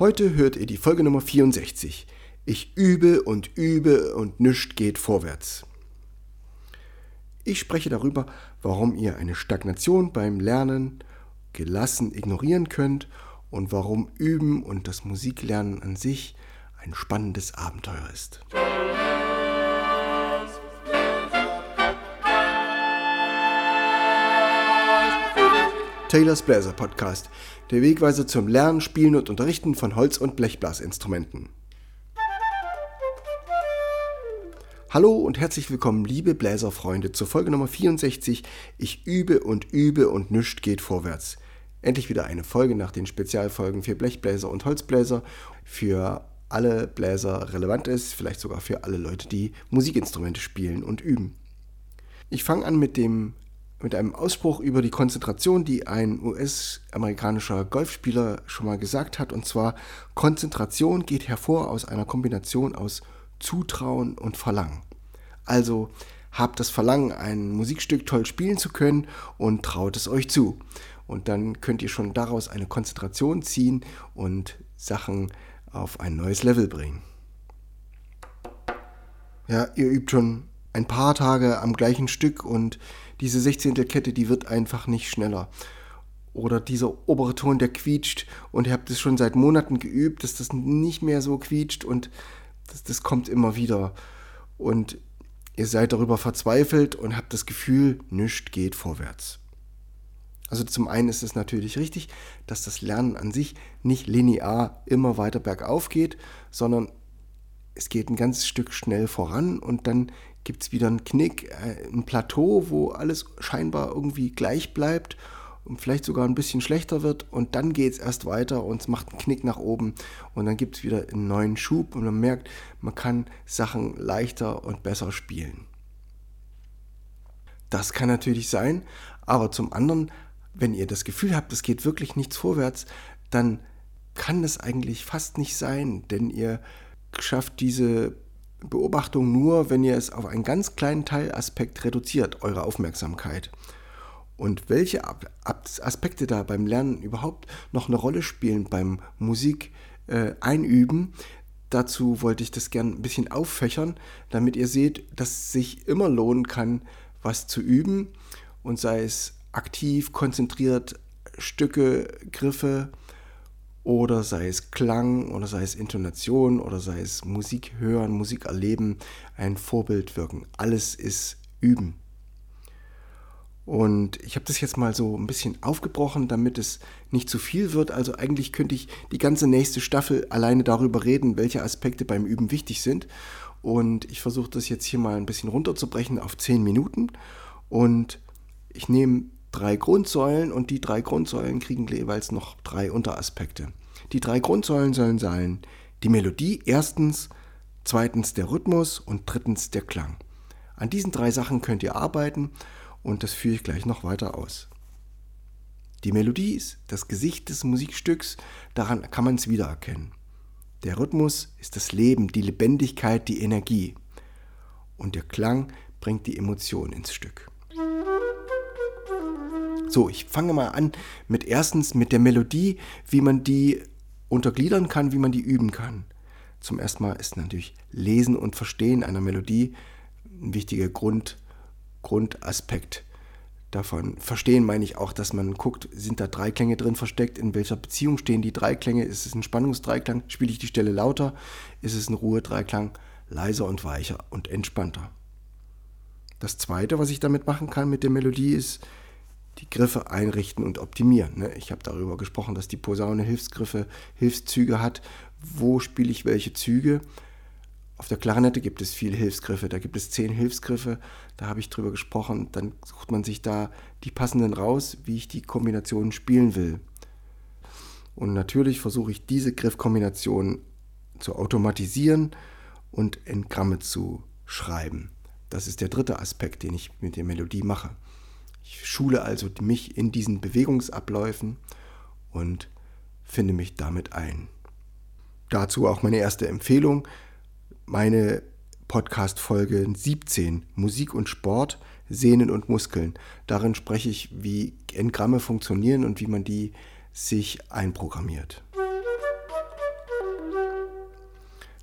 Heute hört ihr die Folge Nummer 64. Ich übe und übe und nichts geht vorwärts. Ich spreche darüber, warum ihr eine Stagnation beim Lernen gelassen ignorieren könnt und warum Üben und das Musiklernen an sich ein spannendes Abenteuer ist. Taylors Bläser Podcast, der Wegweiser zum Lernen, Spielen und Unterrichten von Holz- und Blechblasinstrumenten. Hallo und herzlich willkommen, liebe Bläserfreunde, zur Folge Nummer 64. Ich übe und übe und nichts geht vorwärts. Endlich wieder eine Folge nach den Spezialfolgen für Blechbläser und Holzbläser. Für alle Bläser relevant ist, vielleicht sogar für alle Leute, die Musikinstrumente spielen und üben. Ich fange an mit dem mit einem Ausspruch über die Konzentration, die ein US-amerikanischer Golfspieler schon mal gesagt hat. Und zwar, Konzentration geht hervor aus einer Kombination aus Zutrauen und Verlangen. Also habt das Verlangen, ein Musikstück toll spielen zu können und traut es euch zu. Und dann könnt ihr schon daraus eine Konzentration ziehen und Sachen auf ein neues Level bringen. Ja, ihr übt schon ein paar Tage am gleichen Stück und diese 16. Kette, die wird einfach nicht schneller. Oder dieser obere Ton, der quietscht und ihr habt es schon seit Monaten geübt, dass das nicht mehr so quietscht und das, das kommt immer wieder. Und ihr seid darüber verzweifelt und habt das Gefühl, nichts geht vorwärts. Also zum einen ist es natürlich richtig, dass das Lernen an sich nicht linear immer weiter bergauf geht, sondern es geht ein ganzes Stück schnell voran und dann gibt es wieder einen Knick, äh, ein Plateau, wo alles scheinbar irgendwie gleich bleibt und vielleicht sogar ein bisschen schlechter wird und dann geht es erst weiter und es macht einen Knick nach oben und dann gibt es wieder einen neuen Schub und man merkt, man kann Sachen leichter und besser spielen. Das kann natürlich sein, aber zum anderen, wenn ihr das Gefühl habt, es geht wirklich nichts vorwärts, dann kann das eigentlich fast nicht sein, denn ihr schafft diese Beobachtung nur, wenn ihr es auf einen ganz kleinen Teilaspekt reduziert, eure Aufmerksamkeit. Und welche Aspekte da beim Lernen überhaupt noch eine Rolle spielen beim Musik äh, einüben, dazu wollte ich das gerne ein bisschen auffächern, damit ihr seht, dass es sich immer lohnen kann, was zu üben und sei es aktiv, konzentriert, Stücke, Griffe, oder sei es Klang oder sei es Intonation oder sei es Musik hören, Musik erleben, ein Vorbild wirken. Alles ist Üben. Und ich habe das jetzt mal so ein bisschen aufgebrochen, damit es nicht zu viel wird. Also eigentlich könnte ich die ganze nächste Staffel alleine darüber reden, welche Aspekte beim Üben wichtig sind. Und ich versuche das jetzt hier mal ein bisschen runterzubrechen auf 10 Minuten. Und ich nehme drei Grundsäulen und die drei Grundsäulen kriegen jeweils noch drei Unteraspekte. Die drei Grundsäulen sollen sein die Melodie erstens, zweitens der Rhythmus und drittens der Klang. An diesen drei Sachen könnt ihr arbeiten und das führe ich gleich noch weiter aus. Die Melodie ist das Gesicht des Musikstücks, daran kann man es wiedererkennen. Der Rhythmus ist das Leben, die Lebendigkeit, die Energie. Und der Klang bringt die Emotion ins Stück. So, ich fange mal an mit erstens mit der Melodie, wie man die untergliedern kann, wie man die üben kann. Zum ersten Mal ist natürlich Lesen und Verstehen einer Melodie ein wichtiger Grund, Grundaspekt davon. Verstehen meine ich auch, dass man guckt, sind da drei Klänge drin versteckt, in welcher Beziehung stehen die drei Klänge, ist es ein Spannungsdreiklang, spiele ich die Stelle lauter, ist es ein Ruhedreiklang, leiser und weicher und entspannter. Das zweite, was ich damit machen kann mit der Melodie, ist, die Griffe einrichten und optimieren. Ne? Ich habe darüber gesprochen, dass die Posaune Hilfsgriffe, Hilfszüge hat. Wo spiele ich welche Züge? Auf der Klarinette gibt es viele Hilfsgriffe, da gibt es zehn Hilfsgriffe, da habe ich drüber gesprochen. Dann sucht man sich da die passenden raus, wie ich die Kombinationen spielen will. Und natürlich versuche ich diese Griffkombination zu automatisieren und in Gramme zu schreiben. Das ist der dritte Aspekt, den ich mit der Melodie mache. Ich schule also mich in diesen Bewegungsabläufen und finde mich damit ein. Dazu auch meine erste Empfehlung, meine Podcast-Folge 17, Musik und Sport, Sehnen und Muskeln. Darin spreche ich, wie Engramme funktionieren und wie man die sich einprogrammiert.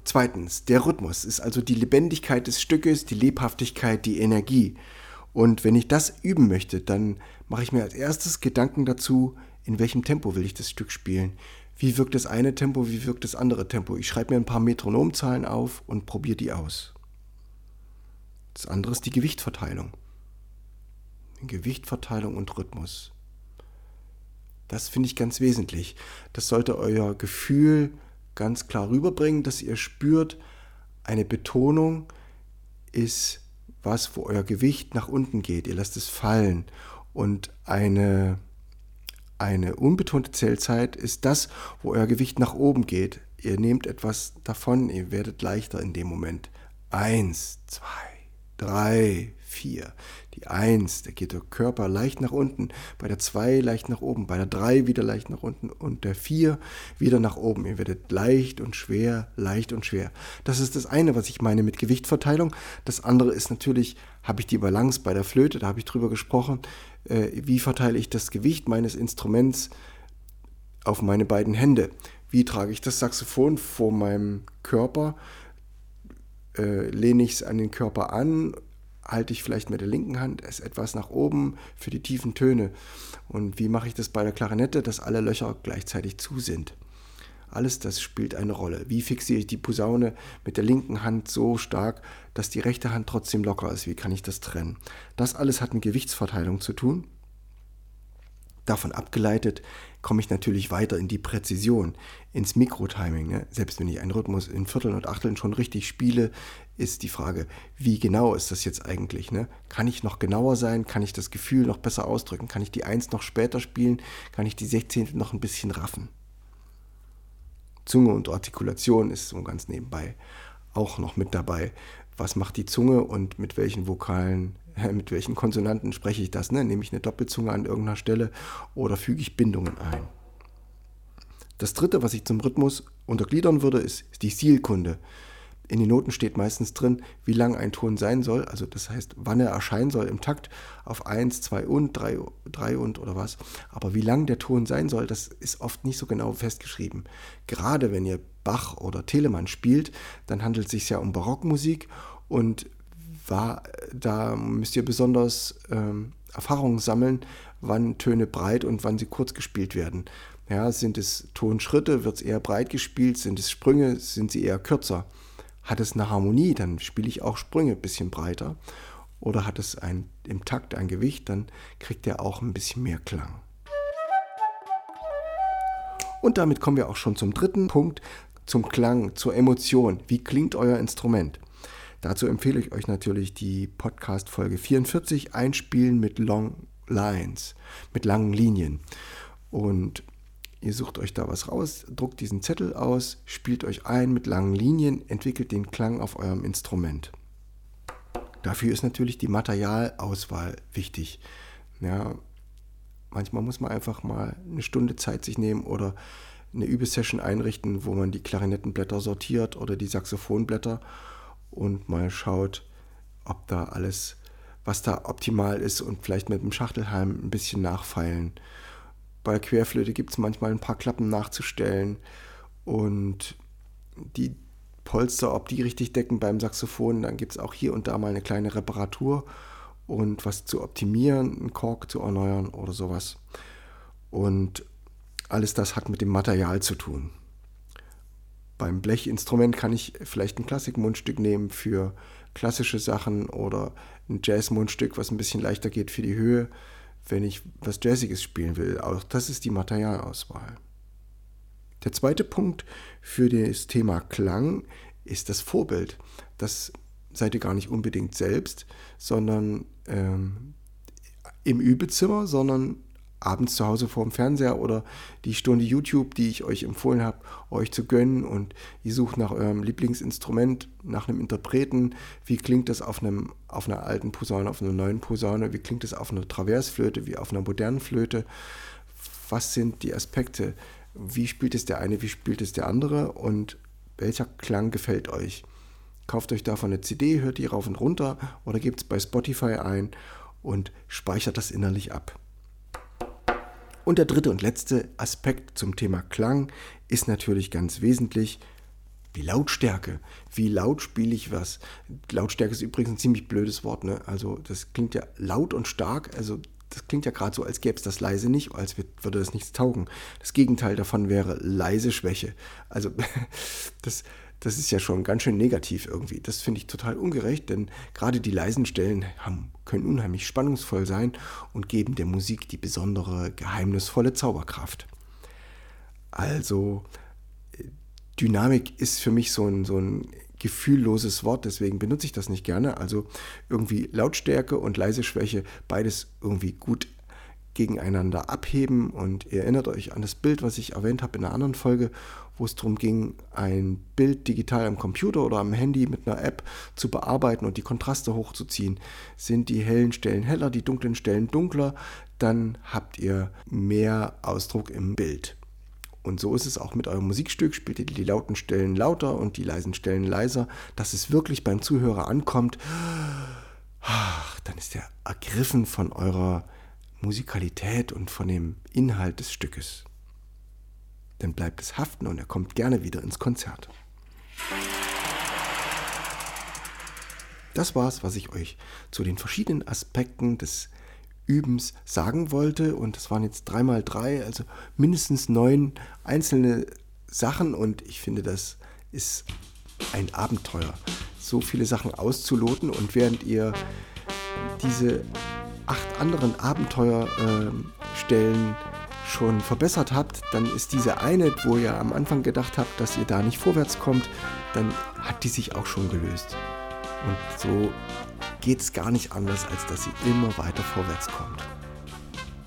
Zweitens, der Rhythmus ist also die Lebendigkeit des Stückes, die Lebhaftigkeit, die Energie. Und wenn ich das üben möchte, dann mache ich mir als erstes Gedanken dazu, in welchem Tempo will ich das Stück spielen. Wie wirkt das eine Tempo, wie wirkt das andere Tempo. Ich schreibe mir ein paar Metronomzahlen auf und probiere die aus. Das andere ist die Gewichtverteilung. Gewichtverteilung und Rhythmus. Das finde ich ganz wesentlich. Das sollte euer Gefühl ganz klar rüberbringen, dass ihr spürt, eine Betonung ist was, wo euer Gewicht nach unten geht. Ihr lasst es fallen. Und eine, eine unbetonte Zählzeit ist das, wo euer Gewicht nach oben geht. Ihr nehmt etwas davon, ihr werdet leichter in dem Moment. Eins, zwei, drei, 4. Die 1, da geht der Körper leicht nach unten, bei der 2 leicht nach oben, bei der 3 wieder leicht nach unten und der 4 wieder nach oben. Ihr werdet leicht und schwer, leicht und schwer. Das ist das eine, was ich meine mit Gewichtverteilung. Das andere ist natürlich, habe ich die Balance bei der Flöte, da habe ich drüber gesprochen, äh, wie verteile ich das Gewicht meines Instruments auf meine beiden Hände. Wie trage ich das Saxophon vor meinem Körper? Äh, lehne ich es an den Körper an halte ich vielleicht mit der linken Hand es etwas nach oben für die tiefen Töne. Und wie mache ich das bei der Klarinette, dass alle Löcher gleichzeitig zu sind? Alles das spielt eine Rolle. Wie fixiere ich die Posaune mit der linken Hand so stark, dass die rechte Hand trotzdem locker ist? Wie kann ich das trennen? Das alles hat mit Gewichtsverteilung zu tun. Davon abgeleitet komme ich natürlich weiter in die Präzision, ins Mikrotiming. Ne? Selbst wenn ich einen Rhythmus in Vierteln und Achteln schon richtig spiele, ist die Frage, wie genau ist das jetzt eigentlich? Ne? Kann ich noch genauer sein? Kann ich das Gefühl noch besser ausdrücken? Kann ich die Eins noch später spielen? Kann ich die Sechzehntel noch ein bisschen raffen? Zunge und Artikulation ist so ganz nebenbei auch noch mit dabei. Was macht die Zunge und mit welchen Vokalen mit welchen Konsonanten spreche ich das? Ne? Nehme ich eine Doppelzunge an irgendeiner Stelle oder füge ich Bindungen ein? Das dritte, was ich zum Rhythmus untergliedern würde, ist die Stilkunde. In den Noten steht meistens drin, wie lang ein Ton sein soll, also das heißt, wann er erscheinen soll im Takt auf 1, 2 und, 3, 3 und oder was. Aber wie lang der Ton sein soll, das ist oft nicht so genau festgeschrieben. Gerade wenn ihr Bach oder Telemann spielt, dann handelt es sich ja um Barockmusik und war, da müsst ihr besonders ähm, Erfahrungen sammeln, wann Töne breit und wann sie kurz gespielt werden. Ja, sind es Tonschritte, wird es eher breit gespielt, sind es Sprünge, sind sie eher kürzer. Hat es eine Harmonie, dann spiele ich auch Sprünge ein bisschen breiter. Oder hat es ein, im Takt ein Gewicht, dann kriegt er auch ein bisschen mehr Klang. Und damit kommen wir auch schon zum dritten Punkt, zum Klang, zur Emotion. Wie klingt euer Instrument? Dazu empfehle ich euch natürlich die Podcast-Folge 44, Einspielen mit Long Lines, mit langen Linien. Und ihr sucht euch da was raus, druckt diesen Zettel aus, spielt euch ein mit langen Linien, entwickelt den Klang auf eurem Instrument. Dafür ist natürlich die Materialauswahl wichtig. Ja, manchmal muss man einfach mal eine Stunde Zeit sich nehmen oder eine Übesession einrichten, wo man die Klarinettenblätter sortiert oder die Saxophonblätter und mal schaut, ob da alles, was da optimal ist und vielleicht mit dem Schachtelhalm ein bisschen nachfeilen. Bei Querflöte gibt es manchmal ein paar Klappen nachzustellen und die Polster, ob die richtig decken beim Saxophon, dann gibt es auch hier und da mal eine kleine Reparatur und was zu optimieren, einen Kork zu erneuern oder sowas. Und alles das hat mit dem Material zu tun. Beim Blechinstrument kann ich vielleicht ein Klassikmundstück nehmen für klassische Sachen oder ein Jazzmundstück, was ein bisschen leichter geht für die Höhe, wenn ich was Jazziges spielen will. Auch das ist die Materialauswahl. Der zweite Punkt für das Thema Klang ist das Vorbild. Das seid ihr gar nicht unbedingt selbst, sondern ähm, im Übezimmer, sondern abends zu Hause vor dem Fernseher oder die Stunde YouTube, die ich euch empfohlen habe, euch zu gönnen. Und ihr sucht nach eurem Lieblingsinstrument, nach einem Interpreten, wie klingt das auf, einem, auf einer alten Posaune, auf einer neuen Posaune, wie klingt das auf einer Traversflöte, wie auf einer modernen Flöte, was sind die Aspekte, wie spielt es der eine, wie spielt es der andere? Und welcher Klang gefällt euch. Kauft euch davon eine CD, hört die rauf und runter oder gebt es bei Spotify ein und speichert das innerlich ab. Und der dritte und letzte Aspekt zum Thema Klang ist natürlich ganz wesentlich Die Lautstärke. Wie laut spiele ich was? Lautstärke ist übrigens ein ziemlich blödes Wort. Ne? Also das klingt ja laut und stark. Also das klingt ja gerade so, als gäbe es das leise nicht, als würde das nichts taugen. Das Gegenteil davon wäre leise Schwäche. Also das, das ist ja schon ganz schön negativ irgendwie. Das finde ich total ungerecht, denn gerade die leisen Stellen haben, können unheimlich spannungsvoll sein und geben der Musik die besondere, geheimnisvolle Zauberkraft. Also Dynamik ist für mich so ein, so ein gefühlloses Wort, deswegen benutze ich das nicht gerne. Also irgendwie Lautstärke und leise Schwäche, beides irgendwie gut gegeneinander abheben. Und ihr erinnert euch an das Bild, was ich erwähnt habe in einer anderen Folge, wo es darum ging, ein Bild digital am Computer oder am Handy mit einer App zu bearbeiten und die Kontraste hochzuziehen. Sind die hellen Stellen heller, die dunklen Stellen dunkler, dann habt ihr mehr Ausdruck im Bild. Und so ist es auch mit eurem Musikstück. Spielt ihr die lauten Stellen lauter und die leisen Stellen leiser, dass es wirklich beim Zuhörer ankommt. Dann ist er ergriffen von eurer Musikalität und von dem Inhalt des Stückes. Dann bleibt es haften und er kommt gerne wieder ins Konzert. Das war's, was ich euch zu den verschiedenen Aspekten des Übens sagen wollte. Und das waren jetzt dreimal drei, also mindestens neun einzelne Sachen. Und ich finde, das ist ein Abenteuer, so viele Sachen auszuloten. Und während ihr diese acht anderen Abenteuerstellen äh, schon verbessert habt, dann ist diese eine, wo ihr am Anfang gedacht habt, dass ihr da nicht vorwärts kommt, dann hat die sich auch schon gelöst. Und so geht es gar nicht anders, als dass ihr immer weiter vorwärts kommt.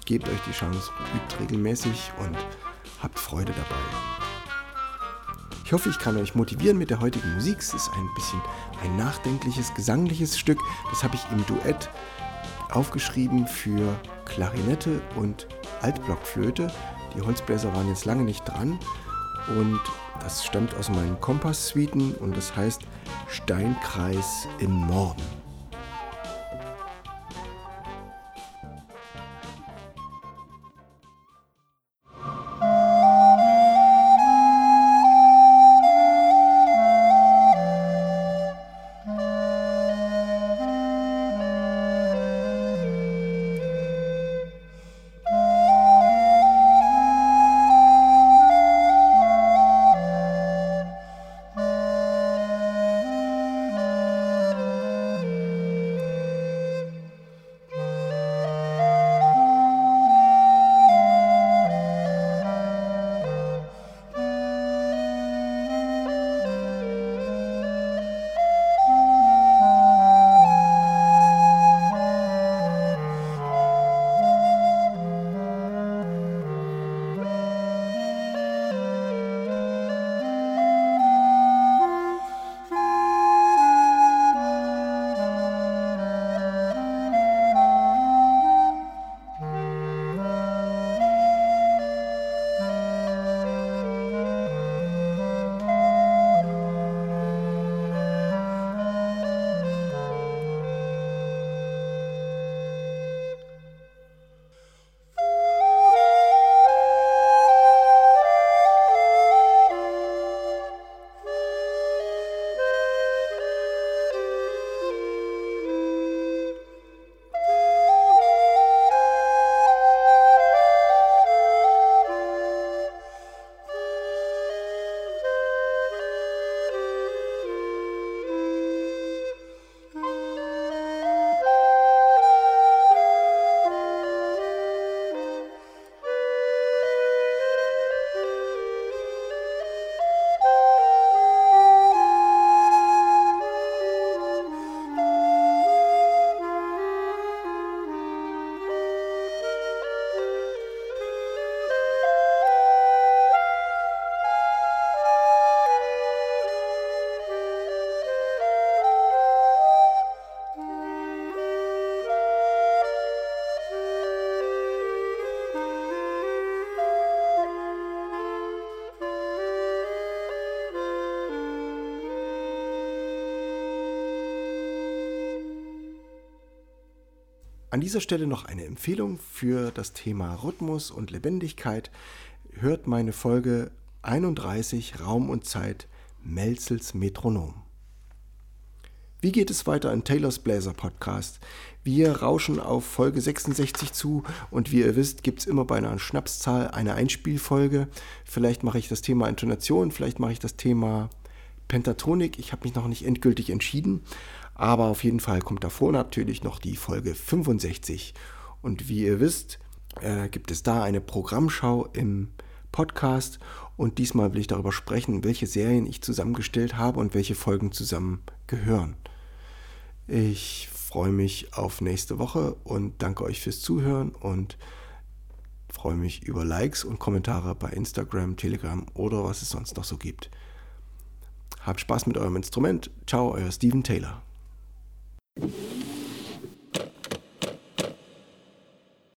Gebt euch die Chance, übt regelmäßig und habt Freude dabei. Ich hoffe, ich kann euch motivieren mit der heutigen Musik. Es ist ein bisschen ein nachdenkliches, gesangliches Stück. Das habe ich im Duett aufgeschrieben für Klarinette und Altblockflöte. Die Holzbläser waren jetzt lange nicht dran und das stammt aus meinen Kompass-Suiten und das heißt Steinkreis im Norden. An dieser Stelle noch eine Empfehlung für das Thema Rhythmus und Lebendigkeit. Hört meine Folge 31 Raum und Zeit Melzels Metronom. Wie geht es weiter in Taylors Bläser Podcast? Wir rauschen auf Folge 66 zu und wie ihr wisst, gibt es immer bei einer Schnapszahl eine Einspielfolge. Vielleicht mache ich das Thema Intonation, vielleicht mache ich das Thema Pentatonik. Ich habe mich noch nicht endgültig entschieden, aber auf jeden Fall kommt davor natürlich noch die Folge 65. Und wie ihr wisst, äh, gibt es da eine Programmschau im Podcast und diesmal will ich darüber sprechen, welche Serien ich zusammengestellt habe und welche Folgen zusammen gehören. Ich freue mich auf nächste Woche und danke euch fürs Zuhören und freue mich über Likes und Kommentare bei Instagram, Telegram oder was es sonst noch so gibt. Habt Spaß mit eurem Instrument. Ciao, euer Steven Taylor. Thank you.